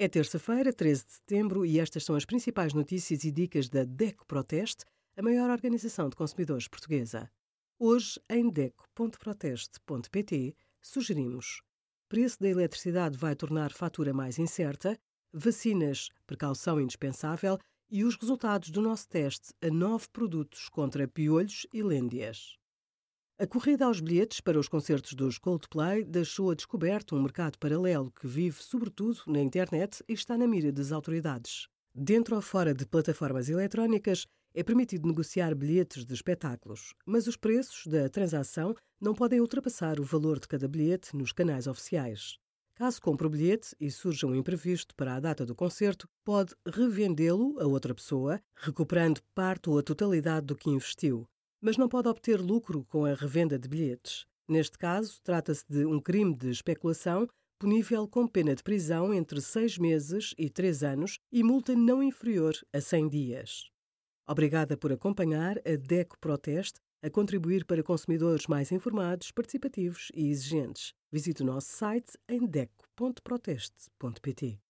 É terça-feira, 13 de setembro, e estas são as principais notícias e dicas da DECO Proteste, a maior organização de consumidores portuguesa. Hoje, em DECO.proteste.pt, sugerimos: preço da eletricidade vai tornar fatura mais incerta, vacinas, precaução indispensável e os resultados do nosso teste a nove produtos contra piolhos e lêndias. A corrida aos bilhetes para os concertos dos Coldplay deixou a descoberto um mercado paralelo que vive sobretudo na internet e está na mira das autoridades. Dentro ou fora de plataformas eletrónicas, é permitido negociar bilhetes de espetáculos, mas os preços da transação não podem ultrapassar o valor de cada bilhete nos canais oficiais. Caso compre o bilhete e surja um imprevisto para a data do concerto, pode revendê-lo a outra pessoa, recuperando parte ou a totalidade do que investiu mas não pode obter lucro com a revenda de bilhetes. Neste caso, trata-se de um crime de especulação punível com pena de prisão entre seis meses e três anos e multa não inferior a 100 dias. Obrigada por acompanhar a DECO Proteste a contribuir para consumidores mais informados, participativos e exigentes. Visite o nosso site em deco.proteste.pt.